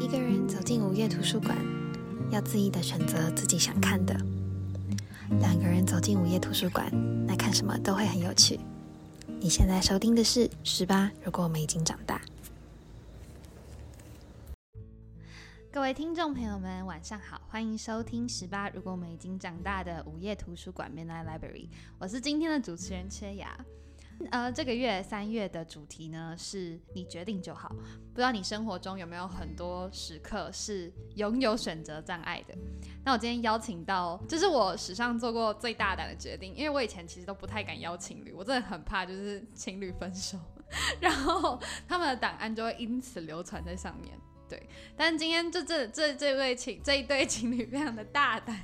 一个人走进午夜图书馆，要恣意的选择自己想看的；两个人走进午夜图书馆，那看什么都会很有趣。你现在收听的是《十八》，如果我们已经长大。各位听众朋友们，晚上好，欢迎收听《十八》，如果我们已经长大的午夜图书馆 Midnight Library，我是今天的主持人缺牙。呃，这个月三月的主题呢是你决定就好。不知道你生活中有没有很多时刻是拥有选择障碍的？那我今天邀请到，这是我史上做过最大胆的决定，因为我以前其实都不太敢邀情侣，我真的很怕就是情侣分手，然后他们的档案就会因此流传在上面。对，但今天就这这这位情这一对情侣非常的大胆。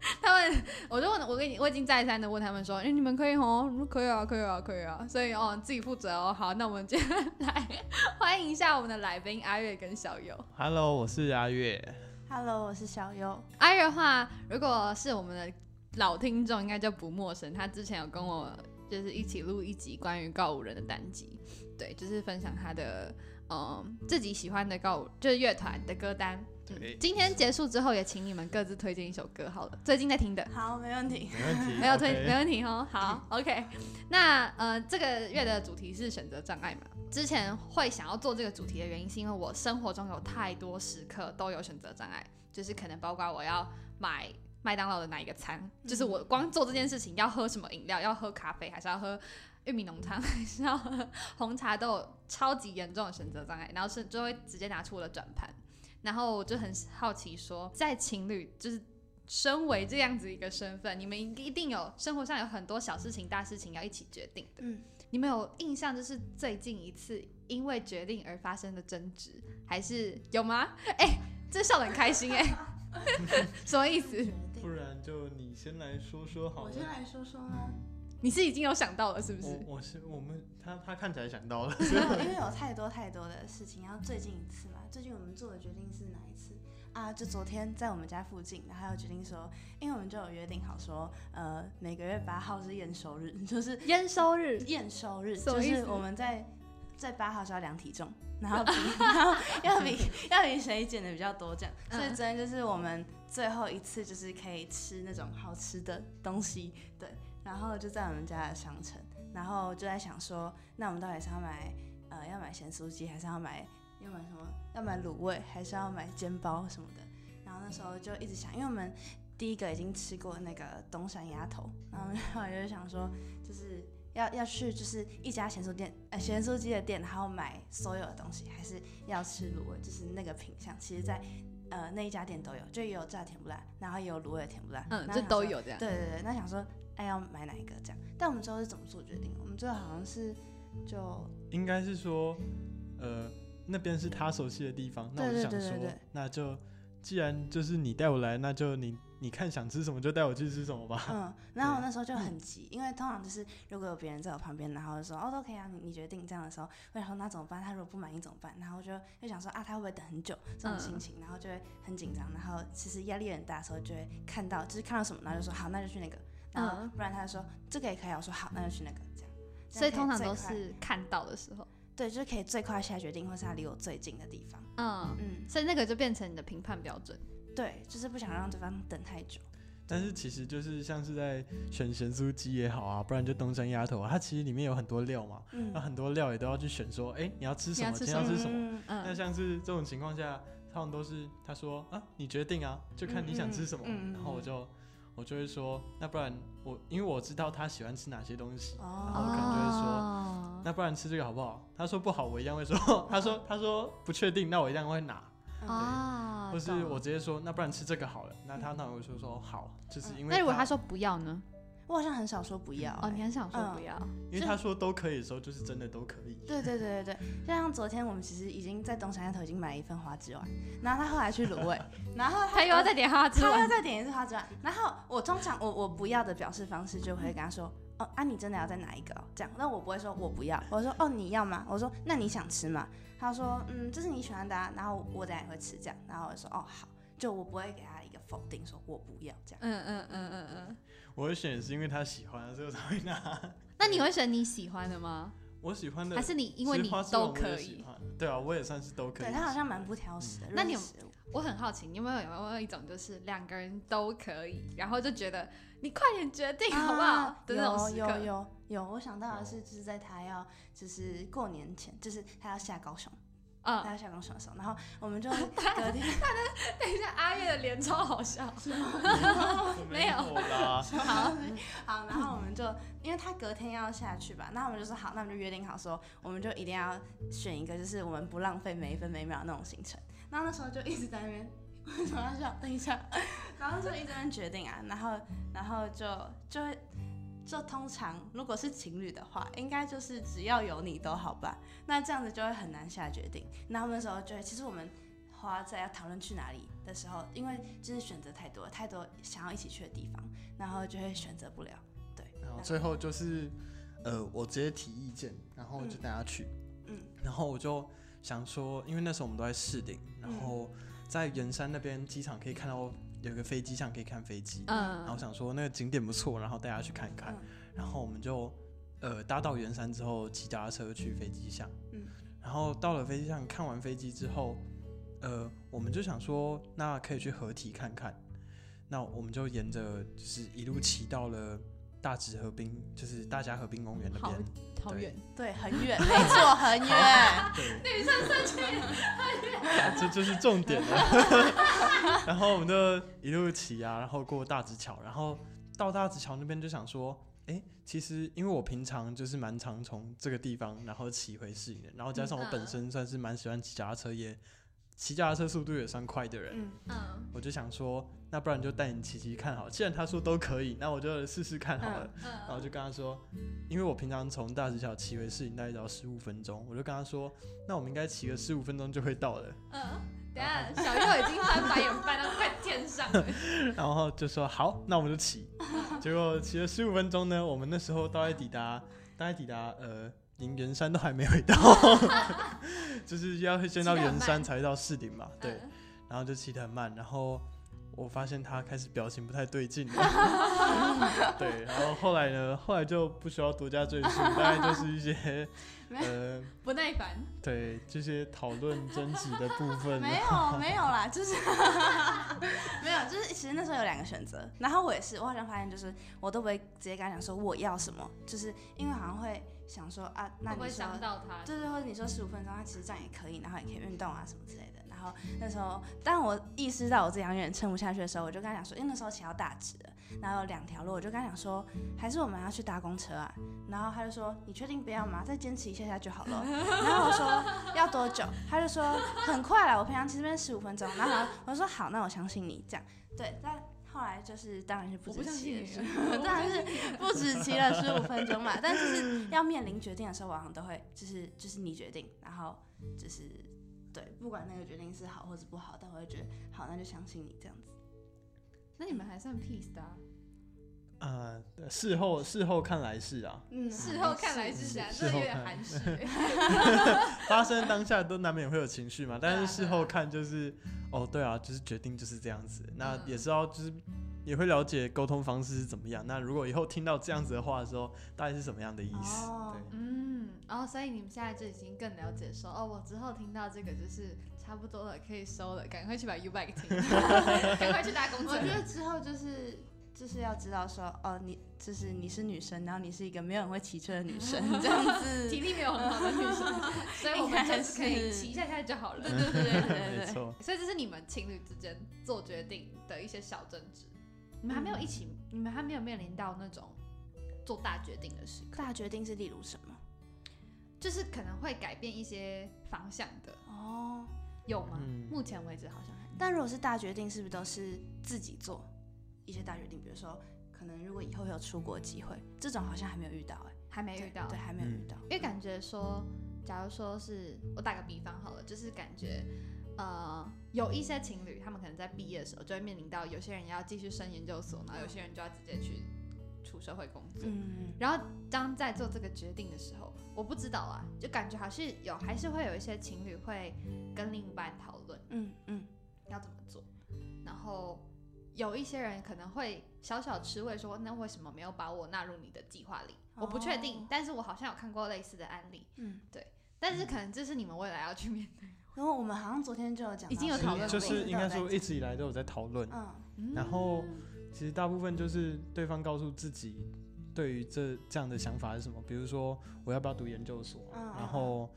他们，我就问，我跟你，我已经再三的问他们说，哎，你们可以哦，可以啊，可以啊，可以啊，所以哦，自己负责哦。好，那我们接下来 欢迎一下我们的来宾阿月跟小优。Hello，我是阿月。Hello，我是小优。阿月的话，如果是我们的老听众，应该就不陌生。他之前有跟我就是一起录一集关于告五人的单集，对，就是分享他的嗯自己喜欢的告五就是乐团的歌单。今天结束之后，也请你们各自推荐一首歌好了。最近在听的，好，没问题，没问题，没有推，没问题哦。好，OK。那呃，这个月的主题是选择障碍嘛？之前会想要做这个主题的原因，是因为我生活中有太多时刻都有选择障碍，就是可能包括我要买麦当劳的哪一个餐，就是我光做这件事情，要喝什么饮料，要喝咖啡还是要喝玉米浓汤，还是要喝红茶，都有超级严重的选择障碍，然后是就会直接拿出我的转盘。然后我就很好奇，说在情侣就是身为这样子一个身份，你们一定有生活上有很多小事情、大事情要一起决定的。嗯，你们有印象就是最近一次因为决定而发生的争执，还是有吗？哎，这笑得很开心哎，什么意思？不然就你先来说说好。我先来说说啊。你是已经有想到了是不是？我是我们他他看起来想到了，因为有太多太多的事情。然后最近一次嘛，最近我们做的决定是哪一次啊？就昨天在我们家附近，然后决定说，因为我们就有约定好说，呃，每个月八号是验收日，就是验收日，验收日，就是我们在在八号是要量体重，然后 然后要比要比谁减的比较多这样。所以昨天就是我们最后一次，就是可以吃那种好吃的东西，对。然后就在我们家的商城，然后就在想说，那我们到底是要买呃要买咸酥鸡，还是要买要买什么？要买卤味，还是要买煎包什么的？然后那时候就一直想，因为我们第一个已经吃过那个东山鸭头，然后后就想说，就是要要去就是一家咸酥店呃咸酥鸡的店，然后买所有的东西，还是要吃卤味？就是那个品相，其实在呃那一家店都有，就也有炸甜不辣，然后也有卤味甜不辣，嗯，这都有这样。对对对，那想说。哎，要买哪一个这样？但我们最后是怎么做决定？我们最后好像是就应该是说，呃，那边是他熟悉的地方，那我就想说，那就既然就是你带我来，那就你你看想吃什么就带我去吃什么吧。嗯，然后我那时候就很急，因为通常就是如果有别人在我旁边，然后说哦都可以啊，你你决定这样的时候，会想说那怎么办？他如果不满意怎么办？然后就就想说啊，他会不会等很久？这种心情，然后就会很紧张，然后其实压力很大的时候，就会看到就是看到什么，然后就说好，那就去那个。然后，不然他就说这个也可以，我说好，那就去那个这样。所以通常都是看到的时候，对，就是可以最快下决定，或是他离我最近的地方。嗯嗯，所以那个就变成你的评判标准。对，就是不想让对方等太久。但是其实就是像是在选咸酥鸡也好啊，不然就东山鸭头啊，它其实里面有很多料嘛，那很多料也都要去选，说哎你要吃什么，今天要吃什么。那像是这种情况下，他们都是他说啊你决定啊，就看你想吃什么，然后我就。我就会说，那不然我因为我知道他喜欢吃哪些东西，然后可能就会说，那不然吃这个好不好？他说不好，我一样会说。他说他说不确定，那我一样会拿。啊，或是我直接说，那不然吃这个好了。那他那我就说好，就是因为。那如果他说不要呢？我好像很少说不要哦，你很少说不要，因为他说都可以的时候，就是真的都可以。对对对对对，就像昨天我们其实已经在东山头已经买了一份花枝丸，然后他后来去卤味，然后他又要再点花枝丸，他又再点一次花枝丸，然后我通常我我不要的表示方式就会跟他说，哦啊你真的要再拿一个哦这样，那我不会说我不要，我说哦你要吗？我说那你想吃吗？他说嗯这是你喜欢的，然后我等下也会吃这样，然后我说哦好，就我不会给他一个否定，说我不要这样。嗯嗯嗯嗯嗯。我会选是因为他喜欢，所以我才会拿。那你会选你喜欢的吗？我喜欢的还是你因为你都可以，对啊，我也算是都可以。对他好像蛮不挑食的。那你有？我很好奇，你有没有有没有一种就是两个人都可以，然后就觉得你快点决定好不好？的那种有有有有，我想到的是就是在他要就是过年前，就是他要下高雄。嗯，他下高雄的时候，然后我们就 隔天。他的等一下，阿月的脸超好笑。没有啦。好，好，然后我们就因为他隔天要下去吧，那我们就说好，那我们就约定好说，我们就一定要选一个，就是我们不浪费每一分每秒那种行程。然后那时候就一直在那边，为什么要笑？等一下，然后就一直在决定啊，然后然后就就会。就通常如果是情侣的话，应该就是只要有你都好办。那这样子就会很难下决定。那那时候就会，其实我们花在要讨论去哪里的时候，因为就是选择太多，太多想要一起去的地方，然后就会选择不了。对。然后最后就是，呃，我直接提意见，然后就带他去。嗯。然后我就想说，因为那时候我们都在市顶，然后在圆山那边机场可以看到。有个飞机上可以看飞机，嗯，然后想说那个景点不错，然后带他去看看，然后我们就呃搭到圆山之后骑脚踏车去飞机上，嗯，然后到了飞机上看完飞机之后，呃，我们就想说那可以去合体看看，那我们就沿着就是一路骑到了大直河滨，就是大家河滨公园那边，好远，对，很远，没错，很远，女生生气，很远，这就是重点了。然后我们就一路骑啊，然后过大直桥，然后到大直桥那边就想说，哎，其实因为我平常就是蛮常从这个地方然后骑回市里的，然后加上我本身算是蛮喜欢骑脚踏车，也骑脚踏车速度也算快的人，嗯，我就想说，那不然就带你骑骑看好，既然他说都可以，那我就试试看好了，然后就跟他说，因为我平常从大直桥骑回市营大概只要十五分钟，我就跟他说，那我们应该骑个十五分钟就会到了，嗯。小右已经翻白眼翻到快天上了，然后就说好，那我们就骑。结果骑了十五分钟呢，我们那时候大概抵达，大概抵达呃，连圆山都还没回到，就是要先到圆山才到市顶嘛，对。然后就骑得很慢，然后。我发现他开始表情不太对劲了，对，然后后来呢？后来就不需要多加赘述，大概就是一些 呃不耐烦，对这些讨论争执的部分。没有没有啦，就是没有，就是其实那时候有两个选择，然后我也是，我好像发现就是我都不会直接跟他讲说我要什么，就是因为好像会想说啊，那你说对对，或者你说十五分钟，他其实这样也可以，然后也可以运动啊什么之类的。然后那时候，当我意识到我这样有点撑不下去的时候，我就跟他讲说，因为那时候骑到大直的，然后有两条路，我就跟他讲说，还是我们要去搭公车啊。然后他就说，你确定不要吗？再坚持一下下就好了。然后我说要多久？他就说很快了，我平常骑这边十五分钟。然后我说好，那我相信你这样。对，但后来就是当然是不止骑了，当然是不止期了十五分钟嘛。但是要面临决定的时候，往往都会就是就是你决定，然后就是。对，不管那个决定是好或是不好，但我会觉得好，那就相信你这样子。那你们还算 peace 的？呃，事后事后看来是啊，嗯，事后看来是啊，这有点含蓄。发生当下都难免会有情绪嘛，但是事后看就是，哦，对啊，就是决定就是这样子。那也知道就是也会了解沟通方式是怎么样。那如果以后听到这样子的话的时候，大概是什么样的意思？对，嗯。然后，所以你们现在就已经更了解，说哦，我之后听到这个就是差不多了，可以收了，赶快去把 U bike 听，赶快去搭公车。我觉得之后就是就是要知道说，哦，你就是你是女生，然后你是一个没有人会骑车的女生，这样子，体力没有很好的女生，所以我们就是可以骑一下下就好了。对对对对对，没错。所以这是你们情侣之间做决定的一些小争执。你们还没有一起，你们还没有面临到那种做大决定的时刻。大决定是例如什么？就是可能会改变一些方向的哦，有吗？目前为止好像还。但如果是大决定，是不是都是自己做一些大决定？比如说，可能如果以后有出国机会，这种好像还没有遇到哎，还没遇到，对，还没有遇到。因为感觉说，假如说是我打个比方好了，就是感觉呃，有一些情侣，他们可能在毕业的时候就会面临到，有些人要继续升研究所，然后有些人就要直接去出社会工作。嗯。然后当在做这个决定的时候。我不知道啊，就感觉还是有，还是会有一些情侣会跟另一半讨论，嗯嗯，要怎么做。然后有一些人可能会小小吃味，说那为什么没有把我纳入你的计划里？我不确定，但是我好像有看过类似的案例。嗯，对。但是可能这是你们未来要去面对。然后我们好像昨天就有讲，已经有讨论，就是应该说一直以来都有在讨论。嗯，然后其实大部分就是对方告诉自己对于这这样的想法是什么，比如说我要不要读研究所，然后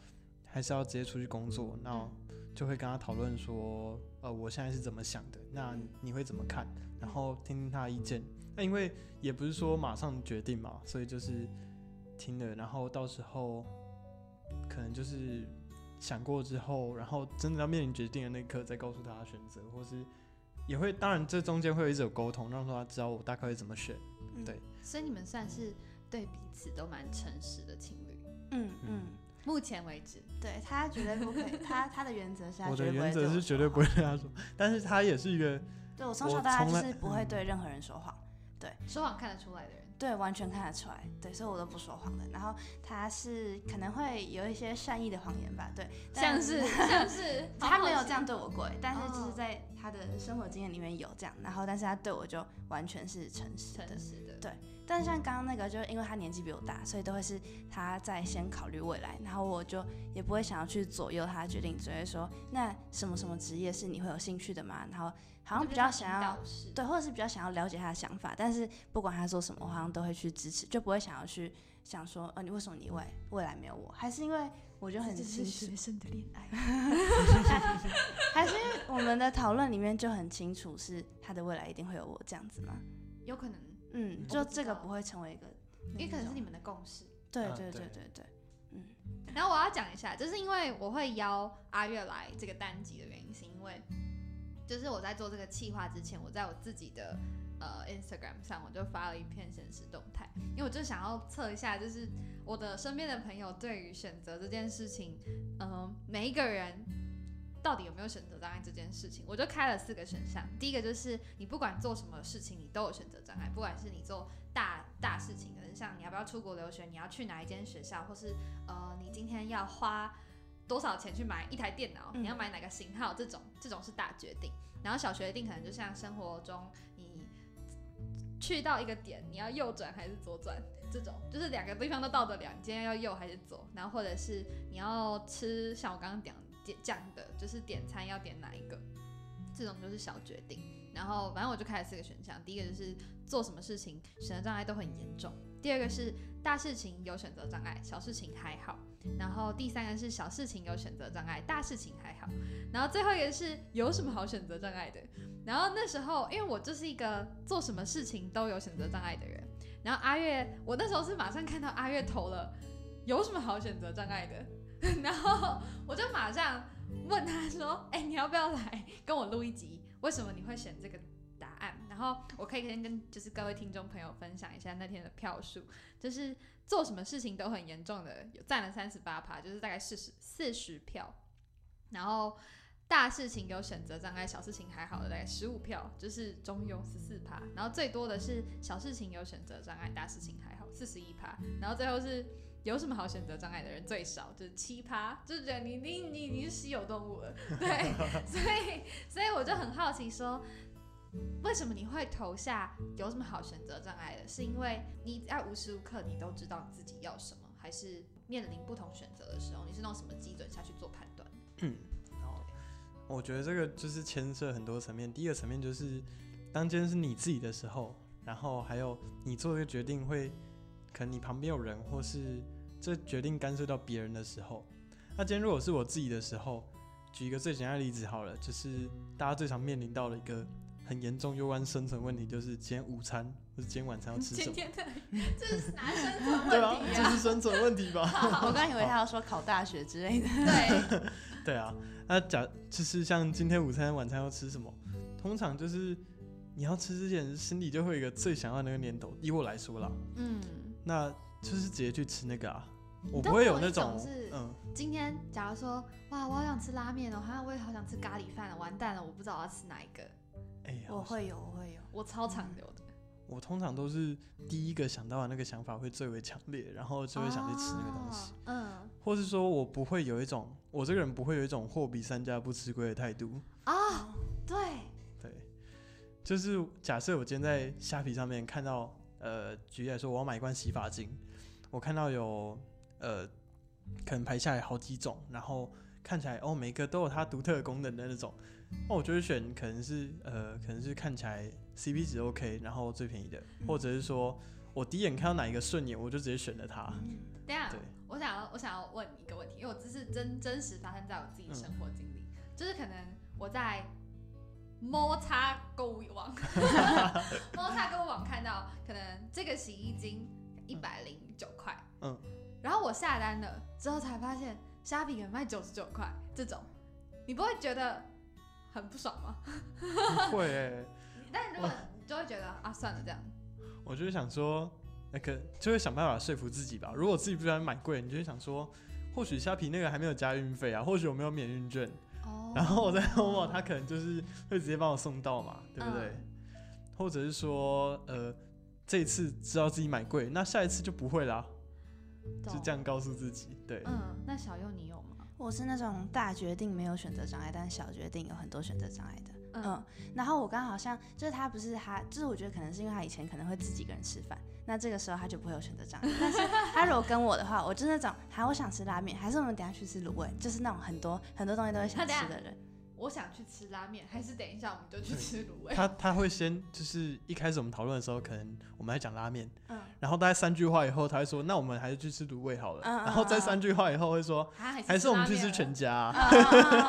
还是要直接出去工作，那就会跟他讨论说，呃，我现在是怎么想的，那你会怎么看？然后听听他的意见。那因为也不是说马上决定嘛，所以就是听了，然后到时候可能就是。想过之后，然后真的要面临决定的那一刻，再告诉他选择，或是也会，当然这中间会有一直有沟通，让他知道我大概会怎么选。对，所以你们算是对彼此都蛮诚实的情侣。嗯嗯，目前为止，对他绝对不可以，他他的原则是，我的原则是绝对不会对他说，但是他也是一个，对我从小到大就是不会对任何人说谎，对，说谎看得出来的人。对，完全看得出来。对，所以我都不说谎的。然后他是可能会有一些善意的谎言吧？对，像是 像是他没有这样对我过，但是就是在他的生活经验里面有这样。然后，但是他对我就完全是诚实的。对，但是像刚刚那个，就因为他年纪比我大，所以都会是他在先考虑未来，然后我就也不会想要去左右他的决定，只会说那什么什么职业是你会有兴趣的吗？然后。好像比较想要对，或者是比较想要了解他的想法，但是不管他做什么，我好像都会去支持，就不会想要去想说，呃，你为什么你未未来没有我？还是因为我就很支持学生的恋爱，还是因为我们的讨论里面就很清楚，是他的未来一定会有我这样子吗？有可能，嗯，就这个不会成为一个，也可能是你们的共识。对对对对对，嗯。然后我要讲一下，就是因为我会邀阿月来这个单集的原因，是因为。就是我在做这个企划之前，我在我自己的呃 Instagram 上，我就发了一篇现实动态，因为我就想要测一下，就是我的身边的朋友对于选择这件事情，嗯，每一个人到底有没有选择障碍这件事情，我就开了四个选项。第一个就是你不管做什么事情，你都有选择障碍，不管是你做大大事情，可能像你要不要出国留学，你要去哪一间学校，或是呃你今天要花。多少钱去买一台电脑？你要买哪个型号？这种这种是大决定。然后小决定可能就像生活中，你去到一个点，你要右转还是左转？这种就是两个地方都到得了，你今天要右还是左？然后或者是你要吃，像我刚刚讲点讲的，就是点餐要点哪一个？这种就是小决定。然后反正我就开了四个选项，第一个就是做什么事情选择障碍都很严重。第二个是大事情有选择障碍，小事情还好。然后第三个是小事情有选择障碍，大事情还好。然后最后一个是有什么好选择障碍的？然后那时候因为我就是一个做什么事情都有选择障碍的人。然后阿月，我那时候是马上看到阿月投了有什么好选择障碍的，然后我就马上问他说：“哎，你要不要来跟我录一集？为什么你会选这个答案？”然后我可以先跟就是各位听众朋友分享一下那天的票数，就是做什么事情都很严重的有占了三十八趴，就是大概四十四十票。然后大事情有选择障碍，小事情还好的大概十五票，就是中庸十四趴。然后最多的是小事情有选择障碍，大事情还好四十一趴。然后最后是有什么好选择障碍的人最少，就是七趴，就是觉得你你你你是稀有动物了，对，所以所以我就很好奇说。为什么你会投下有什么好选择障碍的？是因为你在无时无刻你都知道自己要什么，还是面临不同选择的时候，你是用什么基准下去做判断？我觉得这个就是牵涉很多层面。第一个层面就是，当今天是你自己的时候，然后还有你做这个决定会，可能你旁边有人，或是这决定干涉到别人的时候。那今天如果是我自己的时候，举一个最简单的例子好了，就是大家最常面临到的一个。很严重攸关生存问题，就是今天午餐或者今天晚餐要吃什么？今天的，这是哪生存 问题啊？这是生存问题吧？我刚以为他要说考大学之类的。对，对啊。那假就是像今天午餐、晚餐要吃什么？通常就是你要吃之前，心里就会有一个最想要那个念头。以我来说啦，嗯，那就是直接去吃那个啊。我不会有那种是，嗯，今天假如说哇，我好想吃拉面哦，好像我也好想吃咖喱饭了，完蛋了，我不知道我要吃哪一个。我会有，我会有，我超常有的。我通常都是第一个想到的那个想法会最为强烈，然后就会想去吃那个东西。嗯，或是说我不会有一种，我这个人不会有一种货比三家不吃亏的态度。啊，对，对。就是假设我今天在虾皮上面看到，呃，举例来说，我要买一罐洗发精，我看到有呃，可能排下来好几种，然后看起来哦，每个都有它独特的功能的那种，那我就会选可能是呃，可能是看起来 CP 值 OK，然后最便宜的，或者是说我第一眼看到哪一个顺眼，我就直接选了它。对啊，我想要我想要问一个问题，因为我这是真真实发生在我自己生活经历，就是可能我在。摩擦购物网，摩擦购物网看到可能这个洗衣精一百零九块，嗯，然后我下单了之后才发现虾皮卖九十九块，这种你不会觉得很不爽吗？不会，但如果你就会觉得啊算了这样，我就是想说那个就会想办法说服自己吧。如果自己不喜欢买贵，你就会想说或许虾皮那个还没有加运费啊，或许我没有免运券。哦然后我在某某，他可能就是会直接帮我送到嘛，对不对？或者是说，呃，这一次知道自己买贵，那下一次就不会啦，就这样告诉自己。对，嗯，那小佑你有吗？我是那种大决定没有选择障碍，但小决定有很多选择障碍的。嗯，然后我刚好像就是他不是他，就是我觉得可能是因为他以前可能会自己一个人吃饭。那这个时候他就不会有选择障碍，但是 他如果跟我的话，我就是那种，好我想吃拉面，还是我们等下去吃卤味，就是那种很多很多东西都会想吃的人。我想去吃拉面，还是等一下我们就去吃卤味？他他会先就是一开始我们讨论的时候，可能我们在讲拉面，嗯，然后大概三句话以后，他会说，那我们还是去吃卤味好了。然后在三句话以后会说，还是我们去吃全家。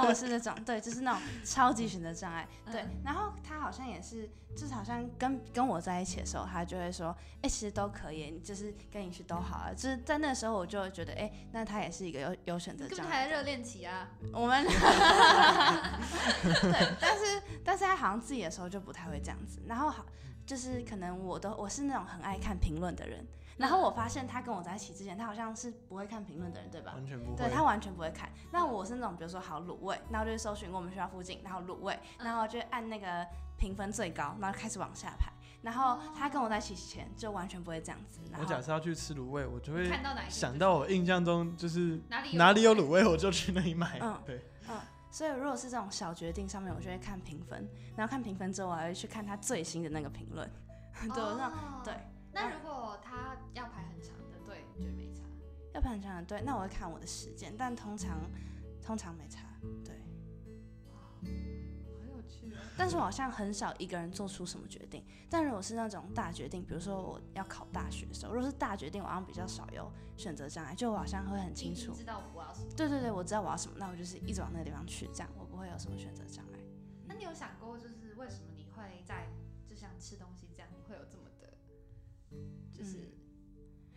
我 是那种，对，就是那种超级选择障碍。对，然后他好像也是。就是好像跟跟我在一起的时候，他就会说，哎，其实都可以，就是跟你去都好啊。就是在那时候，我就觉得，哎，那他也是一个有有选择障碍。还热恋期啊，我们。对，但是但是他好像自己的时候就不太会这样子。然后好，就是可能我都我是那种很爱看评论的人。然后我发现他跟我在一起之前，他好像是不会看评论的人，对吧？完全不会。对他完全不会看。那我是那种，比如说好卤味，然后就搜寻我们学校附近，然后卤味，然后就按那个。评分最高，然后开始往下排。然后他跟我在一起前就完全不会这样子。我假设要去吃卤味，我就会看到哪想到我印象中就是哪里哪里有卤味，我就去那里买。嗯，对，嗯。所以如果是这种小决定上面，我就会看评分，然后看评分之后，我还会去看他最新的那个评论。对，那对。那如果他要排很长的队，你觉得没差？要排很长的队，那我会看我的时间，但通常通常没差。对。但是我好像很少一个人做出什么决定。但如果是那种大决定，比如说我要考大学的时候，如果是大决定，我好像比较少有选择障碍，就我好像会很清楚。知道我要什么？对对对，我知道我要什么，那我就是一直往那个地方去，这样我不会有什么选择障碍。那你有想过，就是为什么你会在就像吃东西这样，你会有这么的，就是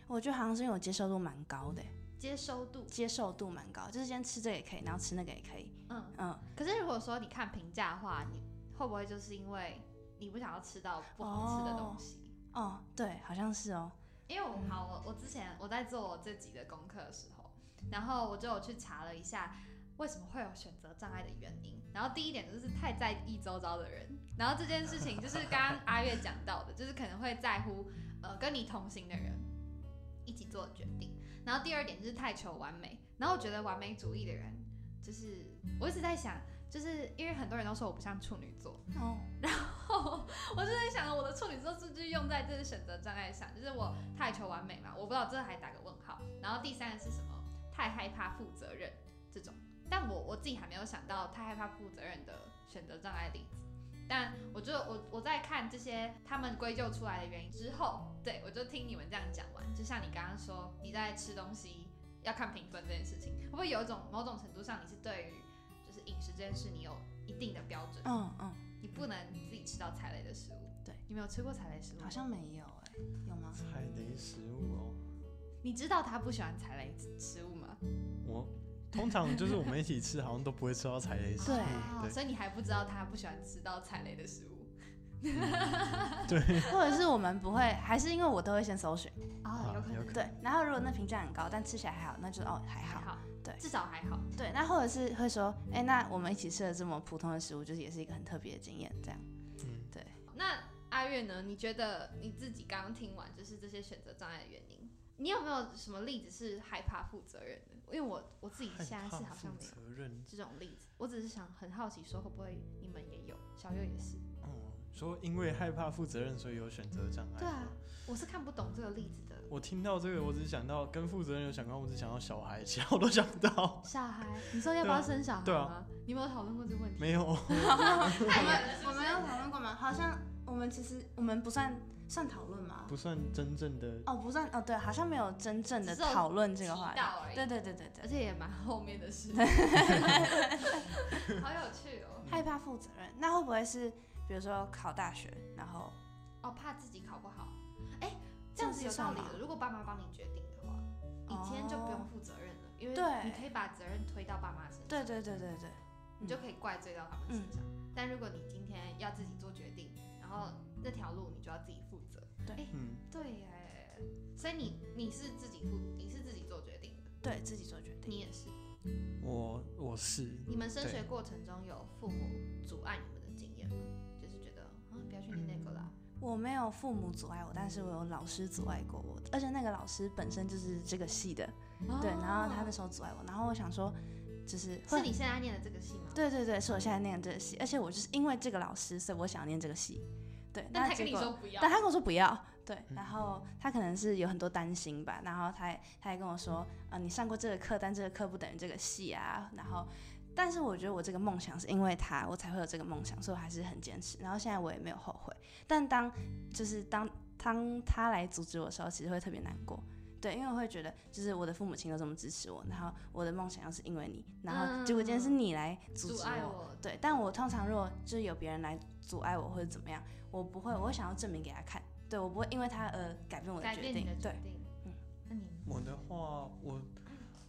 我觉得好像是因为我接受度蛮高的。接收度接受度蛮高，就是先吃这个也可以，然后吃那个也可以。嗯嗯。可是如果说你看评价的话，你会不会就是因为你不想要吃到不好吃的东西？哦，对，好像是哦。因为我好，我我之前我在做我自己的功课的时候，然后我就有去查了一下为什么会有选择障碍的原因。然后第一点就是太在意周遭的人，然后这件事情就是刚刚阿月讲到的，就是可能会在乎呃跟你同行的人一起做决定。然后第二点就是太求完美，然后我觉得完美主义的人，就是我一直在想，就是因为很多人都说我不像处女座，哦，然后我就在想，我的处女座是不是用在这个选择障碍上，就是我太求完美嘛，我不知道这还打个问号。然后第三个是什么？太害怕负责任这种，但我我自己还没有想到太害怕负责任的选择障碍例子。但我就我我在看这些他们归咎出来的原因之后，对我就听你们这样讲完，就像你刚刚说你在吃东西要看评分这件事情，会不会有一种某种程度上你是对于就是饮食这件事你有一定的标准？嗯嗯，你不能自己吃到踩雷的食物。对，你没有吃过踩雷食物？好像没有哎，有吗？踩雷食物哦，你知道他不喜欢踩雷食物吗？我。通常就是我们一起吃，好像都不会吃到踩雷食物。对，所以你还不知道他不喜欢吃到踩雷的食物。对，或者是我们不会，还是因为我都会先搜寻啊，有可能。对，然后如果那评价很高，但吃起来还好，那就哦还好。好对，至少还好。对，那或者是会说，哎，那我们一起吃了这么普通的食物，就是也是一个很特别的经验，这样。嗯，对。那阿月呢？你觉得你自己刚刚听完，就是这些选择障碍的原因，你有没有什么例子是害怕负责任的？因为我我自己现在是好像没有这种例子，我只是想很好奇，说会不会你们也有，小月也是。哦，说因为害怕负责任，所以有选择障碍。对啊，我是看不懂这个例子的。我听到这个，我只想到跟负责任有相关，我只想到小孩，其他我都想不到。小孩，你说要不要生小孩？对啊，你有没有讨论过这个问题？没有。我们我们有讨论过吗？好像我们其实我们不算算讨论吗？不算真正的哦，不算哦，对，好像没有真正的讨论这个话题。对对对对对，而且也蛮后面的事。好有趣哦。害怕负责任，那会不会是比如说考大学，然后哦怕自己考不好？哎，这样子有道理的。如果爸妈帮你决定的话，你今天就不用负责任了，因为你可以把责任推到爸妈身上。对对对对对，你就可以怪罪到他们身上。但如果你今天要自己做决定，然后那条路你就要自己负责。对，嗯，对耶。所以你你是自己负，你是自己做决定的。对自己做决定，你也是。我我是。你们升学过程中有父母阻碍你们的经验吗？去念那个啦。我没有父母阻碍我，但是我有老师阻碍过我，而且那个老师本身就是这个系的，对，然后他那时候阻碍我，然后我想说，就是是你现在念的这个系吗？对对对，是我现在念的这个系，而且我就是因为这个老师，所以我想要念这个系，对。但他跟你说不要，但他跟我说不要，对，然后他可能是有很多担心吧，然后他他还跟我说，啊，你上过这个课，但这个课不等于这个系啊，然后。但是我觉得我这个梦想是因为他，我才会有这个梦想，所以我还是很坚持。然后现在我也没有后悔。但当就是当当他来阻止我的时候，其实会特别难过。对，因为我会觉得，就是我的父母亲都这么支持我，然后我的梦想要是因为你，然后结果今天是你来阻止我。对，但我通常如果就是有别人来阻碍我或者怎么样，我不会，我会想要证明给他看。对我不会因为他而改变我的决定。对，嗯，那你我的话，我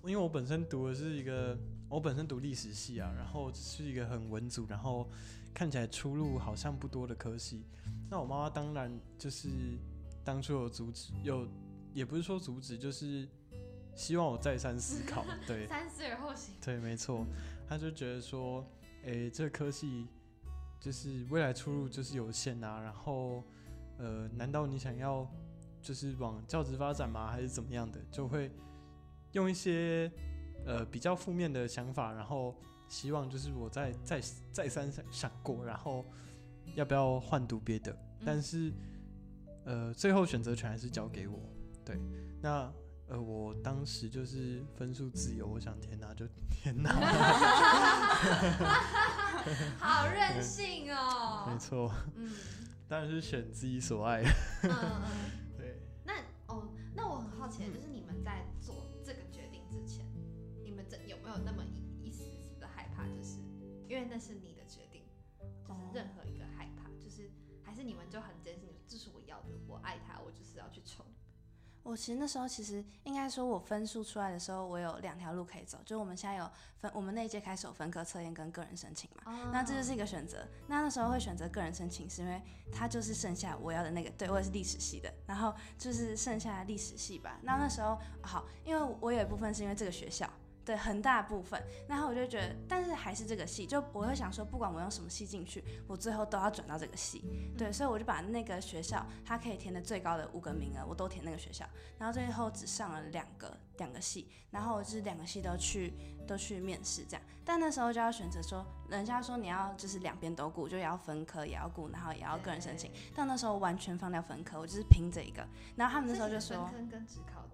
因为我本身读的是一个。我本身读历史系啊，然后是一个很文组，然后看起来出路好像不多的科系。那我妈妈当然就是当初有阻止，有也不是说阻止，就是希望我再三思考。对，三思而后行。对，没错。她就觉得说，诶，这个科系就是未来出路就是有限啊。然后，呃，难道你想要就是往教职发展吗？还是怎么样的？就会用一些。呃，比较负面的想法，然后希望就是我再再再三想想过，然后要不要换读别的，但是呃，最后选择权还是交给我。对，那呃，我当时就是分数自由，我想填哪就填哪。好任性哦。没错。嗯。当然是选自己所爱。嗯嗯。对。那哦，那我很好奇，就是为那是你的决定，就是任何一个害怕，就是还是你们就很坚信，这是我要的，我爱他，我就是要去冲。我其实那时候其实应该说，我分数出来的时候，我有两条路可以走，就是我们现在有分，我们那一届开始有分科测验跟个人申请嘛，那这就是一个选择。那那时候会选择个人申请，是因为它就是剩下我要的那个，对我也是历史系的，然后就是剩下历史系吧。那那时候好，因为我有一部分是因为这个学校。对，很大部分，然后我就觉得，但是还是这个系，就我会想说，不管我用什么系进去，我最后都要转到这个系。对，所以我就把那个学校，它可以填的最高的五个名额，我都填那个学校，然后最后只上了两个两个系，然后我就是两个系都去都去面试这样。但那时候就要选择说，人家说你要就是两边都顾，就也要分科也要顾，然后也要个人申请。但那时候完全放掉分科，我就是凭这一个。然后他们那时候就说，分跟职考。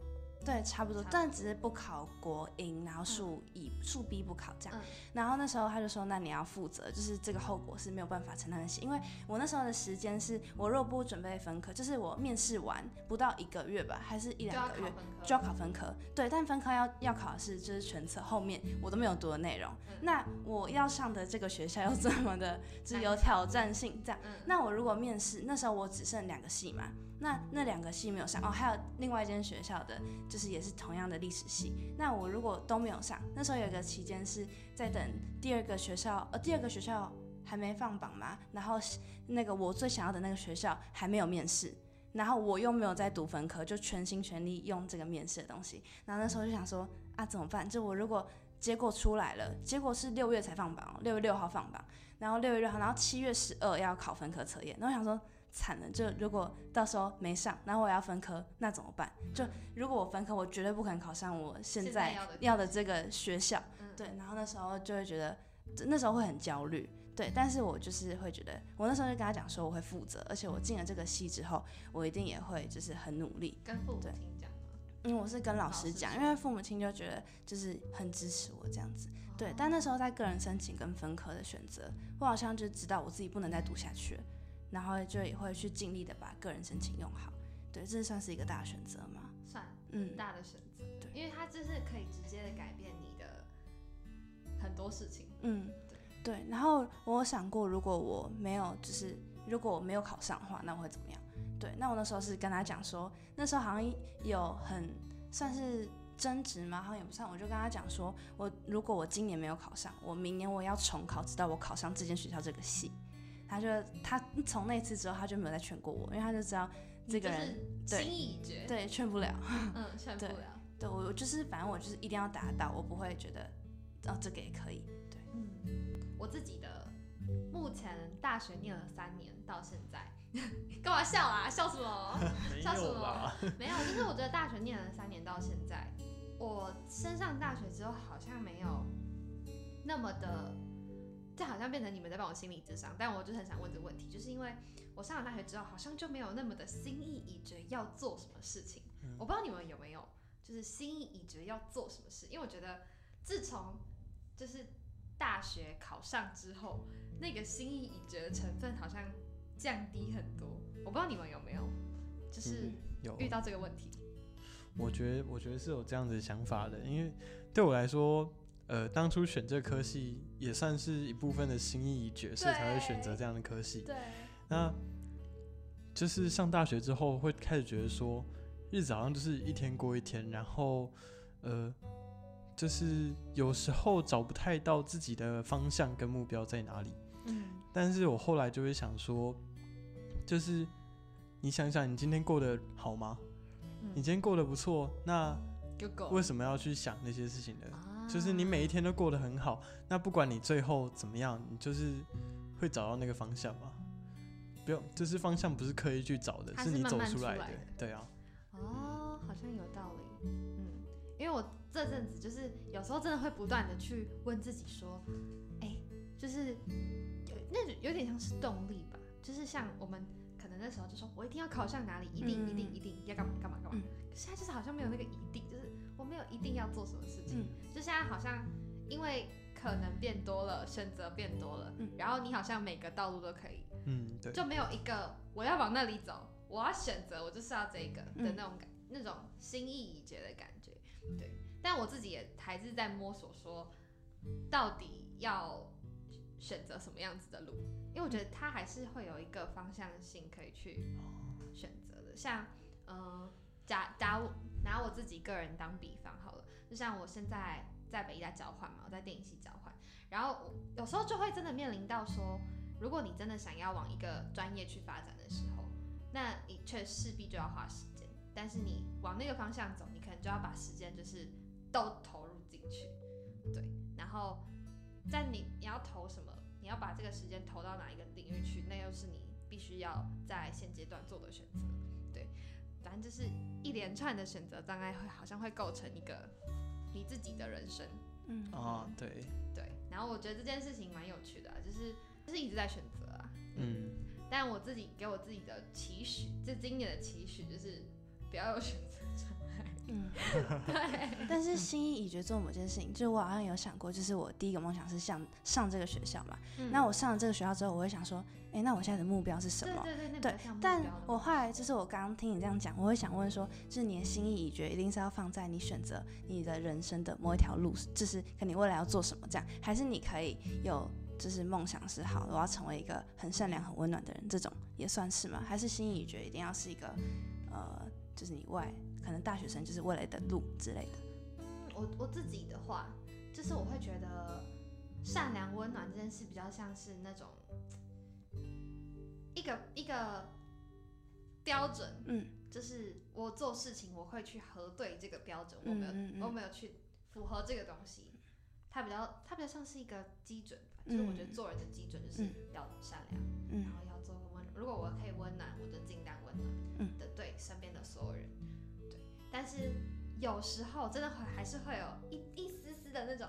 对，差不多，但只是不考国英，然后数乙、数 B 不考这样。然后那时候他就说：“那你要负责，就是这个后果是没有办法承担得起。”因为我那时候的时间是我若不准备分科，就是我面试完不到一个月吧，还是一两个月就要考分科。对，但分科要要考的是就是全册，后面我都没有读的内容。那我要上的这个学校又这么的，就是有挑战性这样。那我如果面试，那时候我只剩两个系嘛。那那两个系没有上哦，还有另外一间学校的，就是也是同样的历史系。那我如果都没有上，那时候有一个期间是在等第二个学校，呃，第二个学校还没放榜嘛，然后那个我最想要的那个学校还没有面试，然后我又没有在读分科，就全心全力用这个面试的东西。然后那时候就想说啊，怎么办？就我如果结果出来了，结果是六月才放榜，六月六号放榜，然后六月六号，然后七月十二要考分科测验，然后想说。惨了，就如果到时候没上，然后我要分科，那怎么办？就如果我分科，我绝对不可能考上我现在要的这个学校。对，然后那时候就会觉得，那时候会很焦虑。对，但是我就是会觉得，我那时候就跟他讲说我会负责，而且我进了这个系之后，我一定也会就是很努力。跟父母亲讲吗？因为我是跟老师讲，因为父母亲就觉得就是很支持我这样子。对，但那时候在个人申请跟分科的选择，我好像就知道我自己不能再读下去了，然后就也会去尽力的把个人申请用好。对，这算是一个大选择吗？算，嗯，大的选择。对，因为它就是可以直接的改变你的很多事情。嗯，对对。然后我有想过，如果我没有，就是如果我没有考上的话，那我会怎么样？对，那我那时候是跟他讲说，那时候好像有很算是。争执嘛？好像也不算。我就跟他讲说，我如果我今年没有考上，我明年我要重考，直到我考上这间学校这个系。他就他从那次之后，他就没有再劝过我，因为他就知道这个人心意已决，对，劝不了，嗯，劝不了。对我就是反正我就是一定要达到，我不会觉得哦这个也可以。对，嗯，我自己的目前大学念了三年到现在，干嘛笑啊？笑什么？笑什么？没有，就是我觉得大学念了三年到现在。我升上大学之后，好像没有那么的，这好像变成你们在帮我心理智商。但我就很想问这个问题，就是因为我上了大学之后，好像就没有那么的心意已决要做什么事情。我不知道你们有没有，就是心意已决要做什么事。因为我觉得自从就是大学考上之后，那个心意已决的成分好像降低很多。我不知道你们有没有，就是遇到这个问题。我觉得，我觉得是有这样子想法的，因为对我来说，呃，当初选这科系也算是一部分的心意已决，所以才会选择这样的科系。对。那就是上大学之后，会开始觉得说，日子好像就是一天过一天，然后，呃，就是有时候找不太到自己的方向跟目标在哪里。嗯。但是我后来就会想说，就是你想想，你今天过得好吗？你今天过得不错，那为什么要去想那些事情呢？就是你每一天都过得很好，那不管你最后怎么样，你就是会找到那个方向吧。不用，就是方向不是刻意去找的，是你走出来的。对啊。哦，好像有道理。嗯，因为我这阵子就是有时候真的会不断的去问自己说，哎，就是有那种有点像是动力吧，就是像我们可能。那时候就说，我一定要考上哪里，一定一定一定要干嘛干嘛干嘛。可是他就是好像没有那个一定，就是我没有一定要做什么事情。就现在好像因为可能变多了，选择变多了，然后你好像每个道路都可以，嗯，对，就没有一个我要往那里走，我要选择，我就是要这个的那种感，那种心意已决的感觉。对，但我自己也还是在摸索，说到底要选择什么样子的路。因为我觉得它还是会有一个方向性可以去选择的，像，呃，假假如拿我自己个人当比方好了，就像我现在在北大交换嘛，我在电影系交换，然后有时候就会真的面临到说，如果你真的想要往一个专业去发展的时候，那你却势必就要花时间，但是你往那个方向走，你可能就要把时间就是都投入进去，对，然后在你你要投什么？你要把这个时间投到哪一个领域去，那又是你必须要在现阶段做的选择。对，反正就是一连串的选择障碍，会好像会构成一个你自己的人生。嗯，啊，对，对。然后我觉得这件事情蛮有趣的，就是就是一直在选择啊。嗯。但我自己给我自己的期许，这今年的期许就是不要有选择。嗯，对。但是心意已决做某件事情，就是我好像有想过，就是我第一个梦想是上上这个学校嘛。那我上了这个学校之后，我会想说，哎，那我现在的目标是什么？对对对，对。但我后来就是我刚刚听你这样讲，我会想问说，就是你的心意已决，一定是要放在你选择你的人生的某一条路，就是看你未来要做什么这样，还是你可以有就是梦想是好的，我要成为一个很善良、很温暖的人，这种也算是吗？还是心意已决一定要是一个呃，就是你外。可能大学生就是未来的路之类的。嗯，我我自己的话，就是我会觉得善良温暖这件事比较像是那种一个一个标准，嗯，就是我做事情我会去核对这个标准，我没有我没有去符合这个东西，它比较它比较像是一个基准吧，就是我觉得做人的基准就是要善良，然后要做个温，如果我可以温暖，我就尽量温暖的对身边的所有人。但是有时候真的会还是会有一一丝丝的那种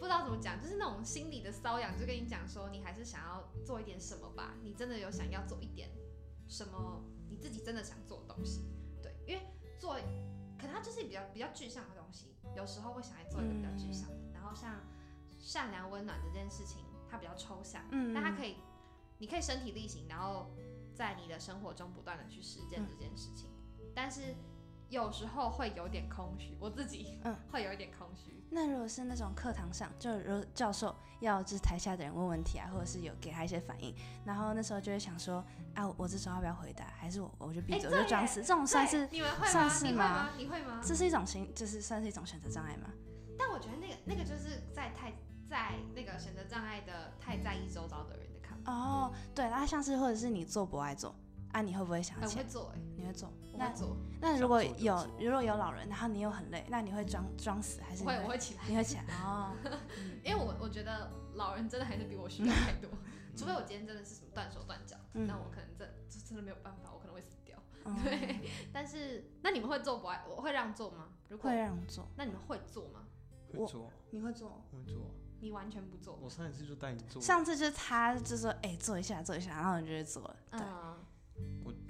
不知道怎么讲，就是那种心理的瘙痒，就跟你讲说，你还是想要做一点什么吧。你真的有想要做一点什么，你自己真的想做的东西。对，因为做，可能它就是比较比较具象的东西，有时候会想要做一个比较具象的。然后像善良温暖这件事情，它比较抽象，嗯，但它可以，你可以身体力行，然后在你的生活中不断的去实践这件事情。但是有时候会有点空虚，我自己嗯会有一点空虚。那如果是那种课堂上，就如教授要就是台下的人问问题啊，或者是有给他一些反应，然后那时候就会想说，啊，我这时候要不要回答，还是我我就闭嘴，我就装死，这种算是算是吗？你会吗？这是一种形，就是算是一种选择障碍吗？但我觉得那个那个就是在太在那个选择障碍的太在意周遭的人的看法。哦，对，那像是或者是你做不爱做。啊，你会不会想起来？会做哎，你会做。那做。那如果有如果有老人，然后你又很累，那你会装装死还是？会，我会起来。你会起来哦。因为我我觉得老人真的还是比我需要太多，除非我今天真的是什么断手断脚，那我可能真真的没有办法，我可能会死掉。对。但是那你们会做不爱？我会让做吗？会让做。那你们会做吗？会做。你会做？会做。你完全不做。我上一次就带你做。上次就是他就说，哎，做一下，做一下，然后你就去做了。对。我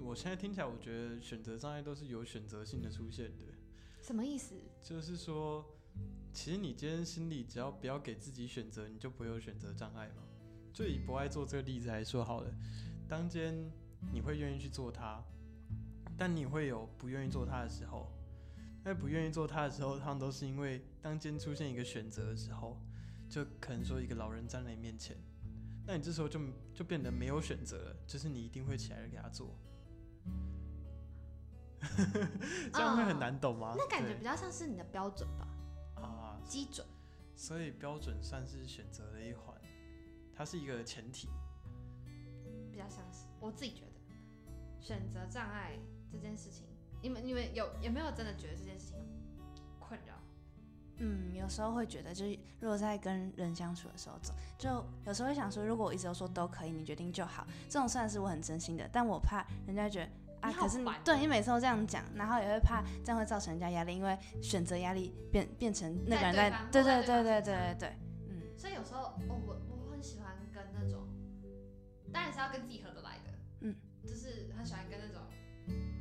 我现在听起来，我觉得选择障碍都是有选择性的出现的。什么意思？就是说，其实你今天心里只要不要给自己选择，你就不会有选择障碍嘛。就以不爱做这个例子来说好了，当间你会愿意去做它，但你会有不愿意做它的时候。那不愿意做它的时候，他们都是因为当间出现一个选择的时候，就可能说一个老人站在你面前。那你这时候就就变得没有选择了，就是你一定会起来给他做，这样会很难懂吗？那感觉比较像是你的标准吧？啊，基准。所以标准算是选择的一环，它是一个前提。比较像是我自己觉得，选择障碍这件事情，你们你们有有没有真的觉得这件事情困扰？嗯，有时候会觉得，就是如果在跟人相处的时候，走就有时候会想说，如果我一直都说都可以，你决定就好，这种算是我很真心的，但我怕人家觉得啊，可是对你每次都这样讲，然后也会怕这样会造成人家压力，因为选择压力变变成那个人在，对对对对对对对，嗯，所以有时候我我我很喜欢跟那种，当然是要跟自己合得来的，嗯，就是很喜欢跟那种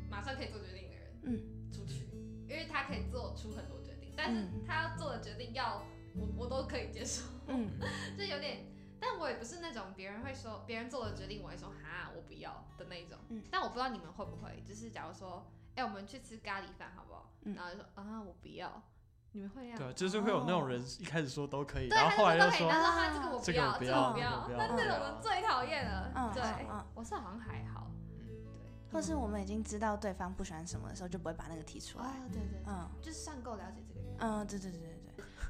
马上可以做决定的人，嗯，出去，因为他可以做出很多决定。但是他要做的决定要我我都可以接受，嗯，就有点，但我也不是那种别人会说别人做的决定我会说哈我不要的那一种，嗯，但我不知道你们会不会，就是假如说，哎我们去吃咖喱饭好不好？然后就说啊我不要，你们会这样？对，就是会有那种人一开始说都可以，然后后来又说，然后他这个我不要，这个我不要，那那种人最讨厌了，对，我是好像还好。或是我们已经知道对方不喜欢什么的时候，就不会把那个提出来。哦，对对，嗯，就是算够了解这个人。嗯，对对对对对。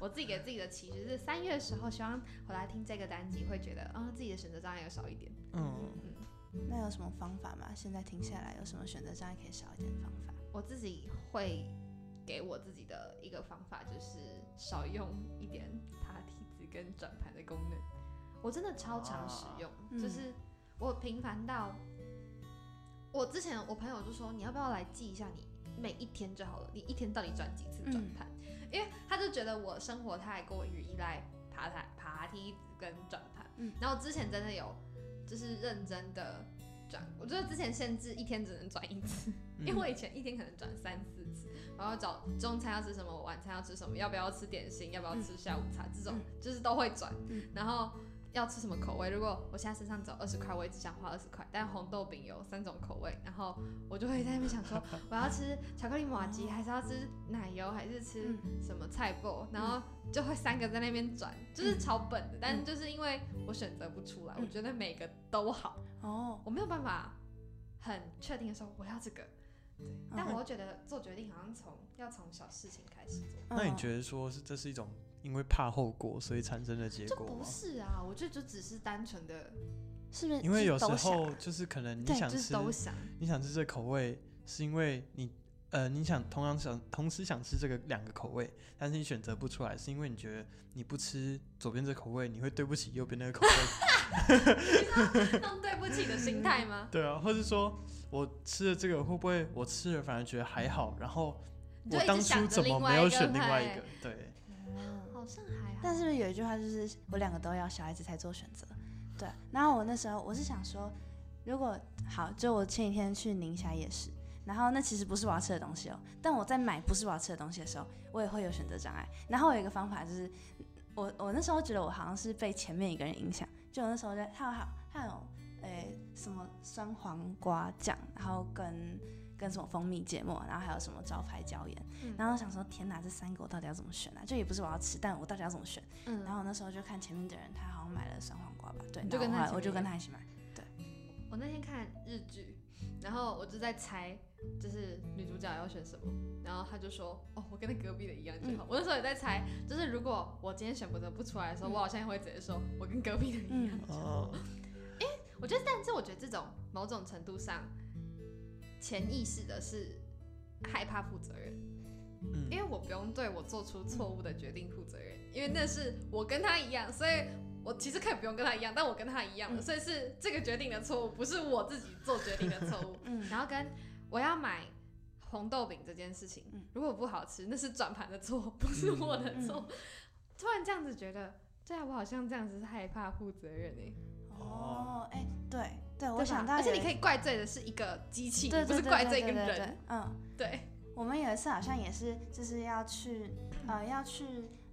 我自己给自己的期许是三月的时候，希望回来听这个单集会觉得，啊，自己的选择障碍有少一点。嗯嗯。那有什么方法吗？现在听下来有什么选择障碍可以少一点的方法？我自己会给我自己的一个方法就是少用一点爬梯子跟转盘的功能。我真的超常使用，就是我频繁到。我之前我朋友就说，你要不要来记一下你每一天就好了，你一天到底转几次转盘？因为他就觉得我生活太过于依赖爬台、爬梯子跟转盘。嗯，然后之前真的有就是认真的转，我觉得之前限制一天只能转一次，因为我以前一天可能转三四次，然后找中餐要吃什么，晚餐要吃什么，要不要吃点心，要不要吃下午茶，这种就是都会转，然后。要吃什么口味？如果我现在身上只有二十块，我也只想花二十块。但红豆饼有三种口味，然后我就会在那边想说，我要吃巧克力玛吉，还是要吃奶油，还是吃什么菜脯？然后就会三个在那边转，就是超本的。但就是因为我选择不出来，我觉得每个都好哦，我没有办法很确定的说我要这个。对，但我又觉得做决定好像从要从小事情开始做。那你觉得说是这是一种？因为怕后果，所以产生的结果不是啊，我觉得就只是单纯的，是不是？因为有时候就是可能你想吃，想你想吃这口味，是因为你呃你想同样想同时想吃这个两个口味，但是你选择不出来，是因为你觉得你不吃左边这口味，你会对不起右边那个口味，那种对不起的心态吗？对啊，或者说我吃了这个会不会我吃了反而觉得还好，然后我当初怎么没有选另外一个？对。好像还好。但是有一句话就是我两个都要，小孩子才做选择。对，然后我那时候我是想说，如果好，就我前几天去宁夏夜市，然后那其实不是我要吃的东西哦，但我在买不是我要吃的东西的时候，我也会有选择障碍。然后有一个方法就是，我我那时候觉得我好像是被前面一个人影响，就我那时候在他有他有诶什么酸黄瓜酱，然后跟跟什么蜂蜜芥末，然后还有什么招牌椒盐，然后想说天哪，这三个我到底要怎么选啊？就也不是我要吃，但我到底要怎么选？然后那时候就看前面的人，他好像买了酸黄瓜吧，对，就跟他我就跟他一起买。对，我那天看日剧，然后我就在猜，就是女主角要选什么，然后他就说，哦，我跟他隔壁的一样就好。我那时候也在猜，就是如果我今天选择不出来的时候，我好像会直接说，我跟隔壁的一样就好。哎，我觉得，但是我觉得这种某种程度上。潜意识的是害怕负责任，因为我不用对我做出错误的决定负责任，因为那是我跟他一样，所以我其实可以不用跟他一样，但我跟他一样的，所以是这个决定的错误，不是我自己做决定的错误。嗯，然后跟我要买红豆饼这件事情，如果不好吃，那是转盘的错，不是我的错。突然这样子觉得，对啊，我好像这样子是害怕负责任诶。哦，哎，对。对，我想到，而且你可以怪罪的是一个机器，不是怪罪一个人。嗯，对。我们有一次好像也是，就是要去，呃，要去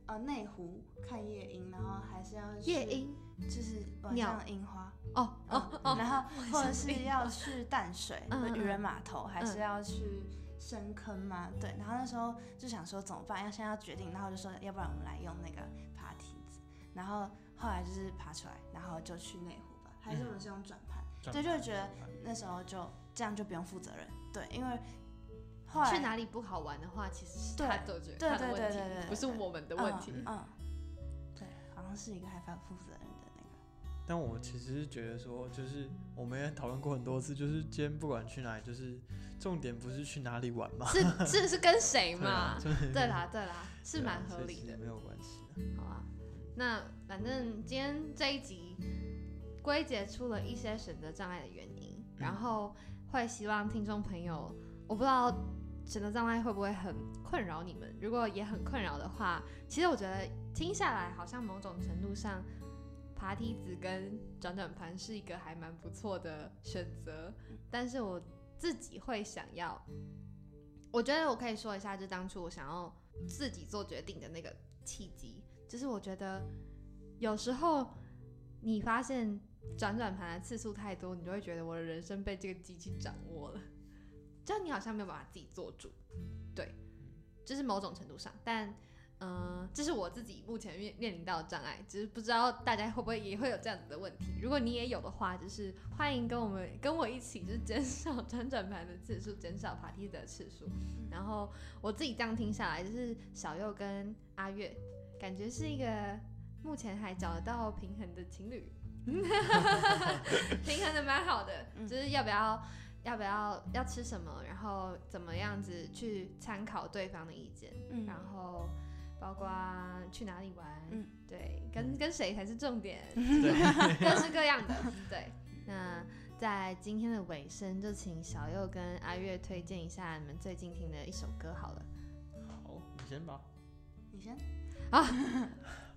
呃内湖看夜莺，然后还是要夜莺，就是晚上樱花。哦哦哦。然后 或者是要去淡水渔人码头，还是要去深坑吗？对。然后那时候就想说怎么办？要先要决定，然后就说要不然我们来用那个爬梯子。然后后来就是爬出来，然后就去内湖吧，还是我们是用转盘。对，就会觉得那时候就这样就不用负责任。对，因为后来去哪里不好玩的话，其实是他都觉得他的问题，不是我们的问题。嗯，对，好像是一个害怕负责任的那个。但我其实是觉得说，就是我们也讨论过很多次，就是今天不管去哪里，就是重点不是去哪里玩嘛，是是是跟谁嘛？对啦对啦，是蛮合理的，没有关系。好啊，那反正今天这一集。归结出了一些选择障碍的原因，然后会希望听众朋友，我不知道选择障碍会不会很困扰你们。如果也很困扰的话，其实我觉得听下来好像某种程度上，爬梯子跟转转盘是一个还蛮不错的选择。但是我自己会想要，我觉得我可以说一下，就当初我想要自己做决定的那个契机，就是我觉得有时候你发现。转转盘的次数太多，你就会觉得我的人生被这个机器掌握了，就你好像没有办法自己做主，对，就是某种程度上，但嗯，这是我自己目前面面临到的障碍，只是不知道大家会不会也会有这样子的问题。如果你也有的话，就是欢迎跟我们跟我一起，就是减少转转盘的次数，减少爬梯的次数。然后我自己这样听下来，就是小右跟阿月，感觉是一个目前还找得到平衡的情侣。平衡的蛮好的，就是要不要要不要要吃什么，然后怎么样子去参考对方的意见，然后包括去哪里玩，对，跟跟谁才是重点，各式各样的。对，那在今天的尾声，就请小右跟阿月推荐一下你们最近听的一首歌好了。好，你先吧。你先。啊。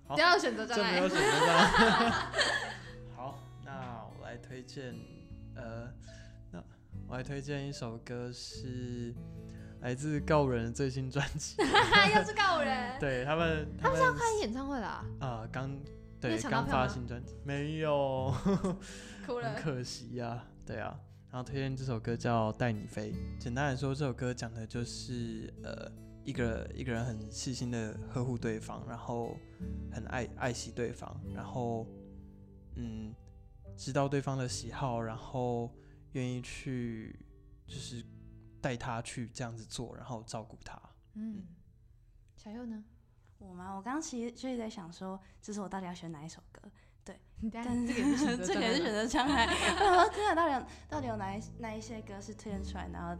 不要选择障碍。来推荐，呃，那我来推荐一首歌，是来自告人的最新专辑，又是告人，对他们，他们是要开演唱会了啊，刚对刚发新专辑，没有，哭了，很可惜呀，对啊，然后推荐这首歌叫《带你飞》，简单来说，这首歌讲的就是呃，一个一个人很细心的呵护对方，然后很爱爱惜对方，然后嗯。知道对方的喜好，然后愿意去，就是带他去这样子做，然后照顾他。嗯，小右呢？我吗？我刚刚其实就在想说，这是我到底要选哪一首歌？对，但是这个也是 这个也是选择障碍。我说，天啊，到底到底有哪一哪一些歌是推荐出来，然后？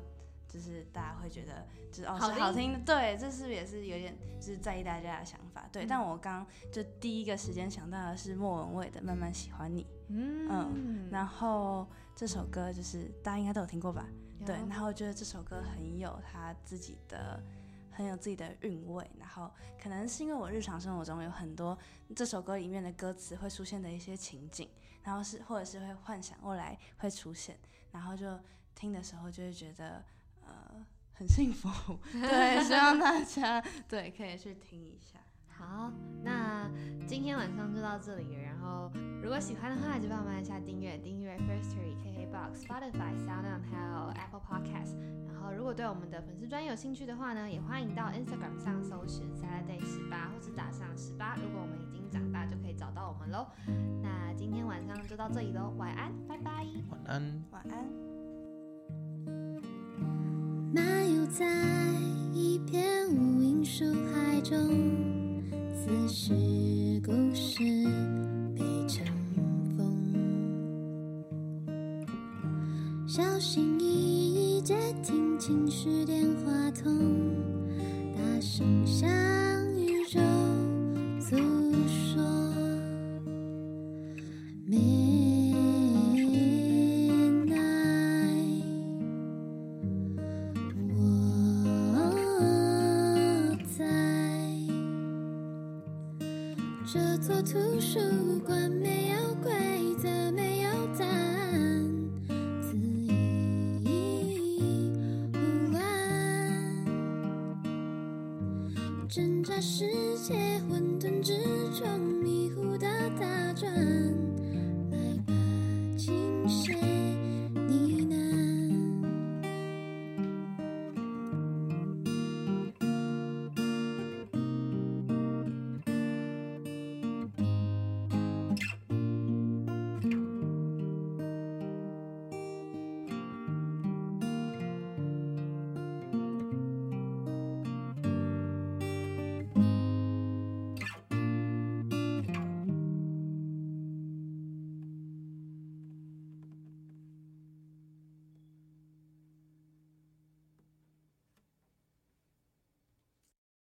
就是大家会觉得，就是哦是好听，对，这是不是也是有点就是在意大家的想法，对。但我刚就第一个时间想到的是莫文蔚的《慢慢喜欢你》，嗯，然后这首歌就是大家应该都有听过吧？对，然后我觉得这首歌很有他自己的很有自己的韵味。然后可能是因为我日常生活中有很多这首歌里面的歌词会出现的一些情景，然后是或者是会幻想未来会出现，然后就听的时候就会觉得呃很幸福。对，希望大家对可以去听一下。好，那今天晚上就到这里。然后，如果喜欢的话，就帮我们按下订阅，订阅 Firstory、KKBox、Spotify、SoundOn 还有 Apple Podcast。然后，如果对我们的粉丝专业有兴趣的话呢，也欢迎到 Instagram 上搜寻 Saturday 十八，或是打上十八。如果我们已经长大，就可以找到我们喽。那今天晚上就到这里喽，晚安，拜拜。晚安，晚安。漫游在一片无垠树海中。此时故事被尘封，小心翼翼接听情绪电话筒，大声向宇宙